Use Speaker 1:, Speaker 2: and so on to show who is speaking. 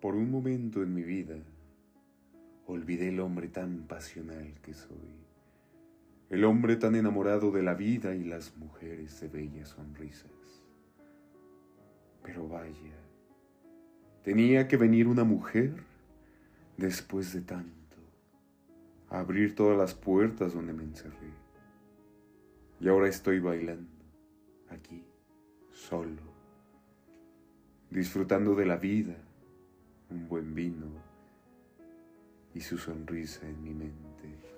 Speaker 1: Por un momento en mi vida, olvidé el hombre tan pasional que soy, el hombre tan enamorado de la vida y las mujeres de bellas sonrisas. Pero vaya, tenía que venir una mujer después de tanto, a abrir todas las puertas donde me encerré. Y ahora estoy bailando, aquí, solo, disfrutando de la vida, un buen vino y su sonrisa en mi mente.